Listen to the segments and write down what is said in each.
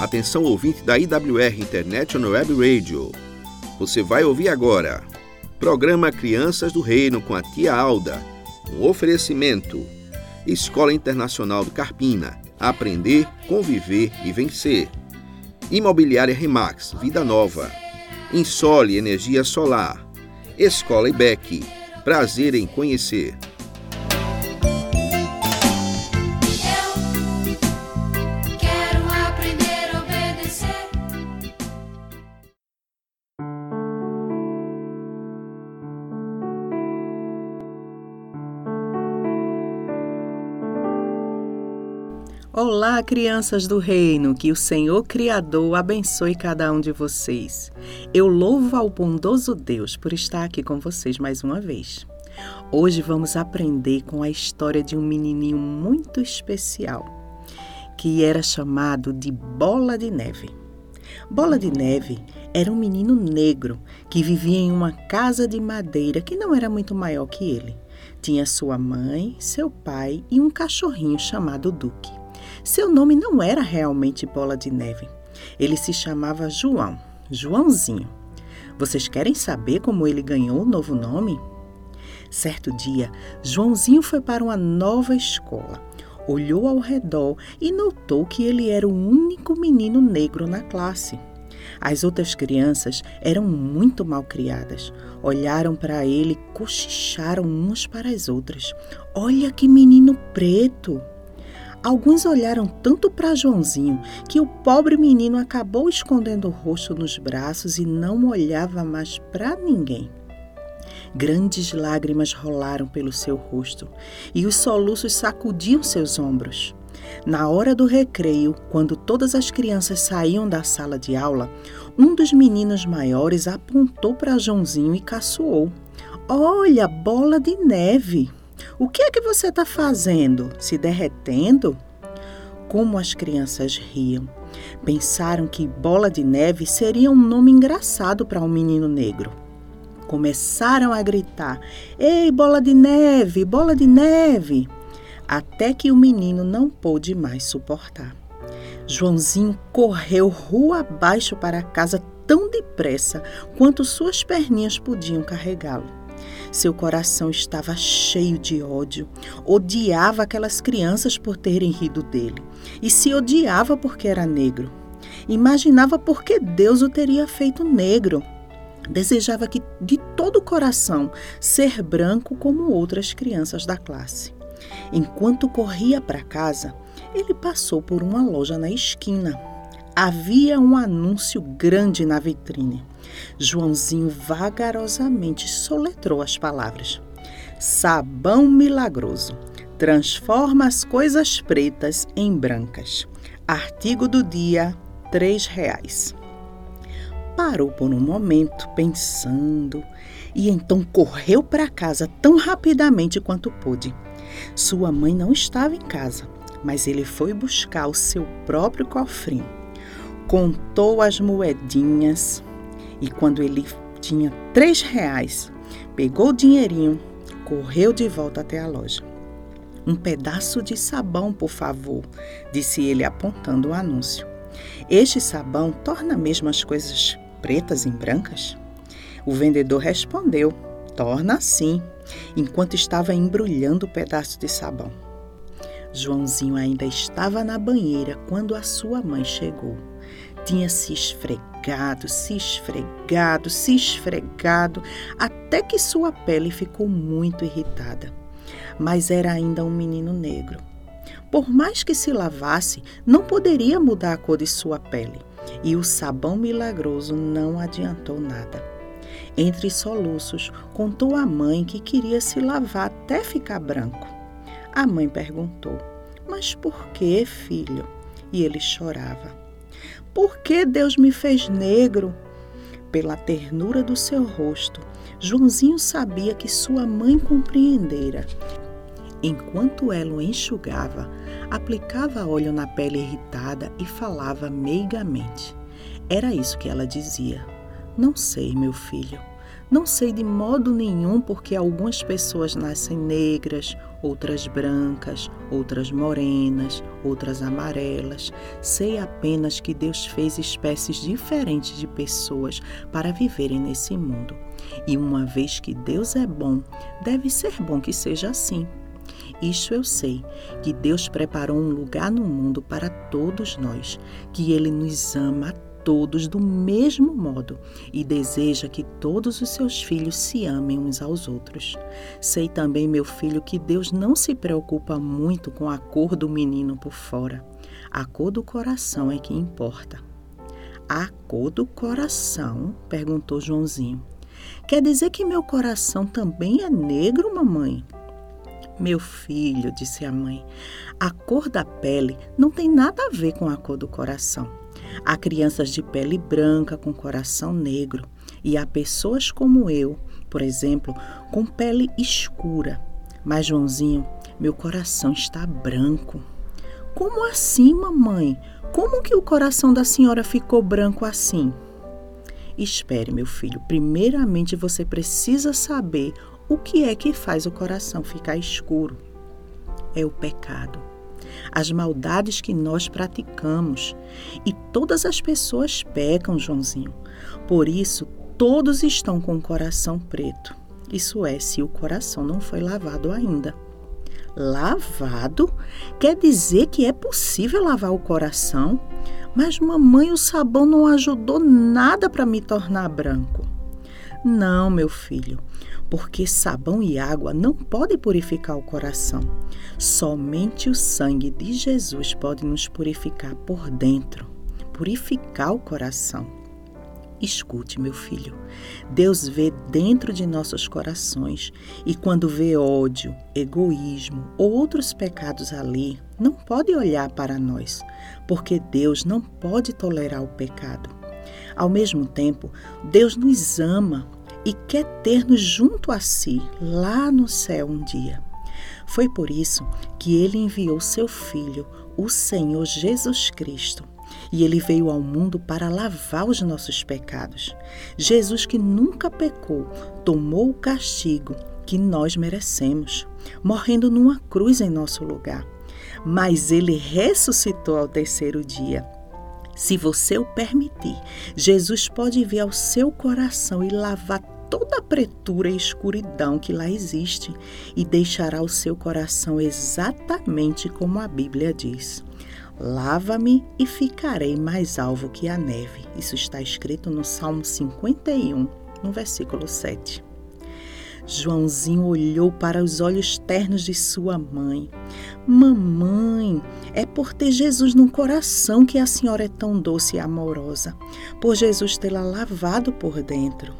Atenção ouvinte da IWR International Web Radio. Você vai ouvir agora. Programa Crianças do Reino com a tia Alda. Um oferecimento. Escola Internacional do Carpina. Aprender, conviver e vencer. Imobiliária Remax, Vida Nova. Insole Energia Solar. Escola IBEC. Prazer em conhecer. Crianças do reino, que o Senhor Criador abençoe cada um de vocês. Eu louvo ao bondoso Deus por estar aqui com vocês mais uma vez. Hoje vamos aprender com a história de um menininho muito especial, que era chamado de Bola de Neve. Bola de Neve era um menino negro que vivia em uma casa de madeira que não era muito maior que ele. Tinha sua mãe, seu pai e um cachorrinho chamado Duque. Seu nome não era realmente Bola de Neve. Ele se chamava João, Joãozinho. Vocês querem saber como ele ganhou o novo nome? Certo dia, Joãozinho foi para uma nova escola. Olhou ao redor e notou que ele era o único menino negro na classe. As outras crianças eram muito mal criadas. Olharam para ele, cochicharam umas para as outras. Olha que menino preto! Alguns olharam tanto para Joãozinho que o pobre menino acabou escondendo o rosto nos braços e não olhava mais para ninguém. Grandes lágrimas rolaram pelo seu rosto e os soluços sacudiam seus ombros. Na hora do recreio, quando todas as crianças saíam da sala de aula, um dos meninos maiores apontou para Joãozinho e caçoou: Olha, bola de neve! O que é que você está fazendo? Se derretendo? Como as crianças riam. Pensaram que Bola de Neve seria um nome engraçado para um menino negro. Começaram a gritar: Ei, Bola de Neve, Bola de Neve! Até que o menino não pôde mais suportar. Joãozinho correu rua abaixo para casa tão depressa quanto suas perninhas podiam carregá-lo. Seu coração estava cheio de ódio. Odiava aquelas crianças por terem rido dele e se odiava porque era negro. Imaginava por que Deus o teria feito negro. Desejava que, de todo o coração, ser branco como outras crianças da classe. Enquanto corria para casa, ele passou por uma loja na esquina. Havia um anúncio grande na vitrine. Joãozinho vagarosamente soletrou as palavras. Sabão milagroso. Transforma as coisas pretas em brancas. Artigo do dia, três reais. Parou por um momento, pensando, e então correu para casa tão rapidamente quanto pôde. Sua mãe não estava em casa, mas ele foi buscar o seu próprio cofrinho. Contou as moedinhas, e quando ele tinha três reais, pegou o dinheirinho, correu de volta até a loja. Um pedaço de sabão, por favor, disse ele apontando o anúncio. Este sabão torna mesmo as coisas pretas em brancas? O vendedor respondeu: Torna sim, enquanto estava embrulhando o pedaço de sabão. Joãozinho ainda estava na banheira quando a sua mãe chegou. Tinha se esfregado, se esfregado, se esfregado, até que sua pele ficou muito irritada. Mas era ainda um menino negro. Por mais que se lavasse, não poderia mudar a cor de sua pele, e o sabão milagroso não adiantou nada. Entre soluços, contou à mãe que queria se lavar até ficar branco. A mãe perguntou: Mas por que, filho? E ele chorava. Por que Deus me fez negro? Pela ternura do seu rosto, Joãozinho sabia que sua mãe compreendera. Enquanto ela o enxugava, aplicava óleo na pele irritada e falava meigamente. Era isso que ela dizia. Não sei, meu filho. Não sei de modo nenhum porque algumas pessoas nascem negras, outras brancas, outras morenas, outras amarelas. Sei apenas que Deus fez espécies diferentes de pessoas para viverem nesse mundo. E uma vez que Deus é bom, deve ser bom que seja assim. Isto eu sei, que Deus preparou um lugar no mundo para todos nós, que Ele nos ama todos do mesmo modo e deseja que todos os seus filhos se amem uns aos outros. Sei também, meu filho, que Deus não se preocupa muito com a cor do menino por fora. A cor do coração é que importa. A cor do coração? perguntou Joãozinho. Quer dizer que meu coração também é negro, mamãe? Meu filho, disse a mãe, a cor da pele não tem nada a ver com a cor do coração. Há crianças de pele branca com coração negro e há pessoas como eu, por exemplo, com pele escura. Mas, Joãozinho, meu coração está branco. Como assim, mamãe? Como que o coração da senhora ficou branco assim? Espere, meu filho. Primeiramente você precisa saber o que é que faz o coração ficar escuro? É o pecado. As maldades que nós praticamos. E todas as pessoas pecam, Joãozinho. Por isso, todos estão com o coração preto. Isso é, se o coração não foi lavado ainda. Lavado? Quer dizer que é possível lavar o coração? Mas, mamãe, o sabão não ajudou nada para me tornar branco. Não, meu filho porque sabão e água não podem purificar o coração. Somente o sangue de Jesus pode nos purificar por dentro, purificar o coração. Escute, meu filho, Deus vê dentro de nossos corações e quando vê ódio, egoísmo ou outros pecados ali, não pode olhar para nós, porque Deus não pode tolerar o pecado. Ao mesmo tempo, Deus nos ama e quer ter-nos junto a si, lá no céu um dia. Foi por isso que ele enviou seu Filho, o Senhor Jesus Cristo. E ele veio ao mundo para lavar os nossos pecados. Jesus, que nunca pecou, tomou o castigo que nós merecemos, morrendo numa cruz em nosso lugar. Mas ele ressuscitou ao terceiro dia se você o permitir, Jesus pode vir ao seu coração e lavar toda a pretura e escuridão que lá existe e deixará o seu coração exatamente como a Bíblia diz. Lava-me e ficarei mais alvo que a neve. Isso está escrito no Salmo 51, no versículo 7. Joãozinho olhou para os olhos ternos de sua mãe. Mamãe, é por ter Jesus no coração que a senhora é tão doce e amorosa, por Jesus tê-la lavado por dentro.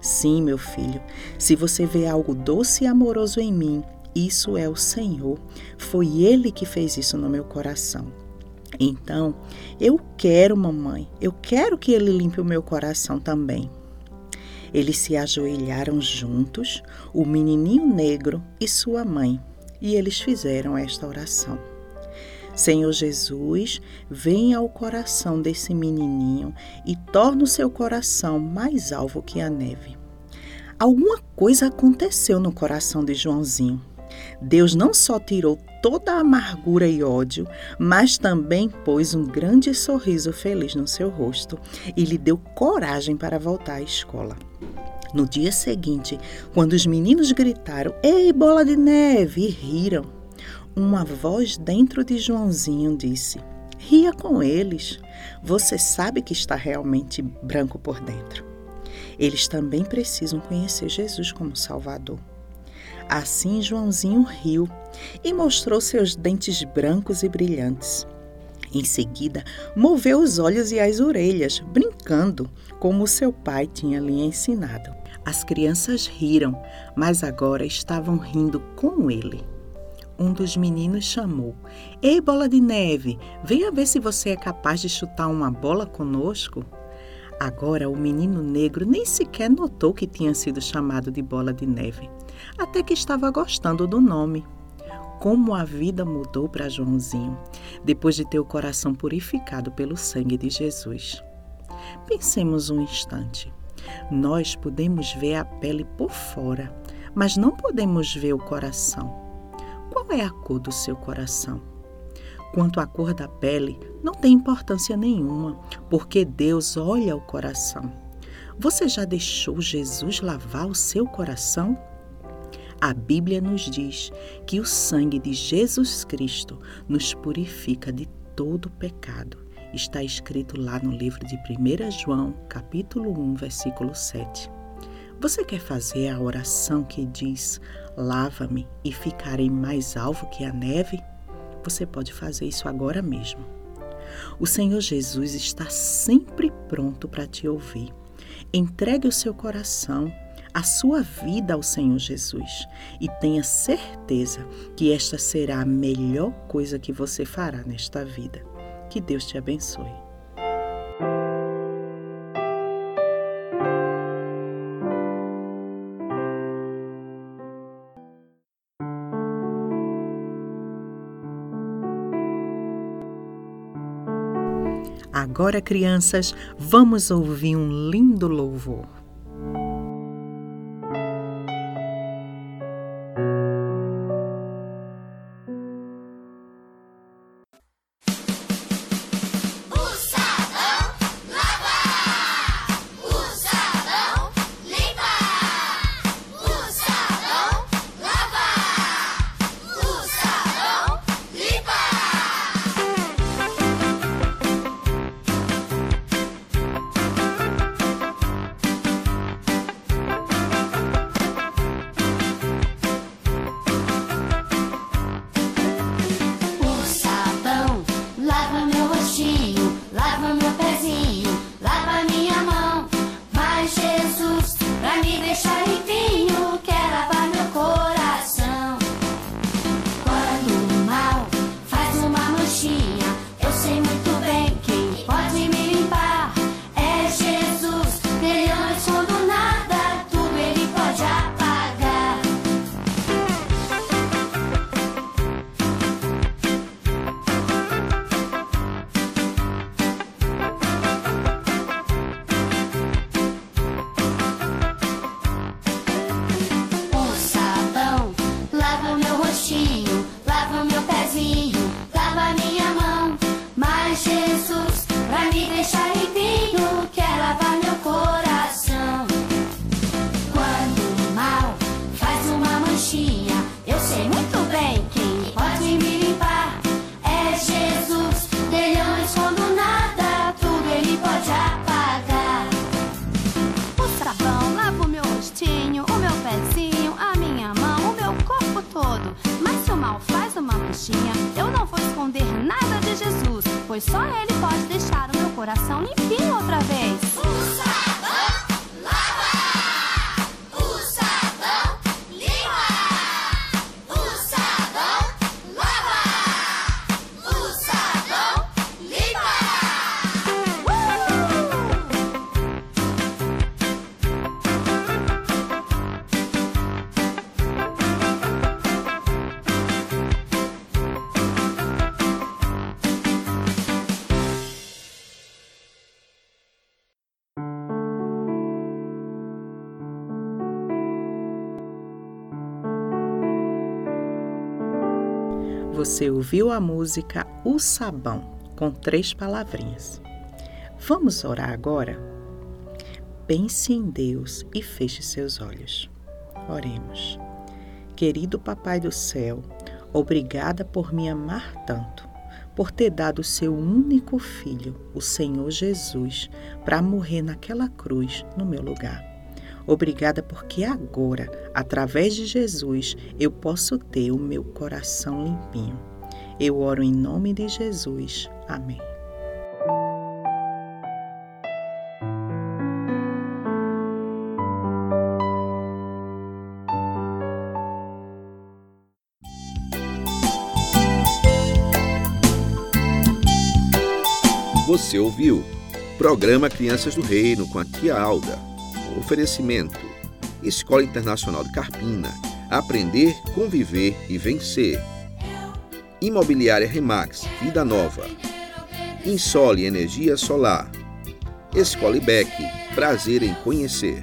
Sim, meu filho, se você vê algo doce e amoroso em mim, isso é o Senhor. Foi Ele que fez isso no meu coração. Então, eu quero, mamãe, eu quero que Ele limpe o meu coração também. Eles se ajoelharam juntos, o menininho negro e sua mãe, e eles fizeram esta oração. Senhor Jesus, venha ao coração desse menininho e torna o seu coração mais alvo que a neve. Alguma coisa aconteceu no coração de Joãozinho. Deus não só tirou toda a amargura e ódio, mas também pôs um grande sorriso feliz no seu rosto e lhe deu coragem para voltar à escola. No dia seguinte, quando os meninos gritaram: Ei, bola de neve! e riram, uma voz dentro de Joãozinho disse: Ria com eles. Você sabe que está realmente branco por dentro. Eles também precisam conhecer Jesus como Salvador. Assim Joãozinho riu e mostrou seus dentes brancos e brilhantes. Em seguida, moveu os olhos e as orelhas, brincando, como seu pai tinha lhe ensinado. As crianças riram, mas agora estavam rindo com ele. Um dos meninos chamou: Ei, bola de neve, venha ver se você é capaz de chutar uma bola conosco. Agora o menino negro nem sequer notou que tinha sido chamado de bola de neve, até que estava gostando do nome. Como a vida mudou para Joãozinho, depois de ter o coração purificado pelo sangue de Jesus. Pensemos um instante. Nós podemos ver a pele por fora, mas não podemos ver o coração. qual é a cor do seu coração? Quanto à cor da pele, não tem importância nenhuma, porque Deus olha o coração. Você já deixou Jesus lavar o seu coração? A Bíblia nos diz que o sangue de Jesus Cristo nos purifica de todo pecado. Está escrito lá no livro de 1 João, capítulo 1, versículo 7. Você quer fazer a oração que diz: Lava-me e ficarei mais alvo que a neve? Você pode fazer isso agora mesmo. O Senhor Jesus está sempre pronto para te ouvir. Entregue o seu coração, a sua vida ao Senhor Jesus e tenha certeza que esta será a melhor coisa que você fará nesta vida. Que Deus te abençoe. Agora, crianças, vamos ouvir um lindo louvor. Pois só Ele pode deixar o meu coração limpinho Você ouviu a música O Sabão, com três palavrinhas. Vamos orar agora? Pense em Deus e feche seus olhos. Oremos. Querido Papai do céu, obrigada por me amar tanto, por ter dado seu único filho, o Senhor Jesus, para morrer naquela cruz no meu lugar. Obrigada porque agora, através de Jesus, eu posso ter o meu coração limpinho. Eu oro em nome de Jesus. Amém. Você ouviu? Programa Crianças do Reino com a tia Alda. Oferecimento: Escola Internacional de Carpina. Aprender, conviver e vencer. Imobiliária Remax, Vida Nova. Insole Energia Solar. Escola IBEC, prazer em conhecer.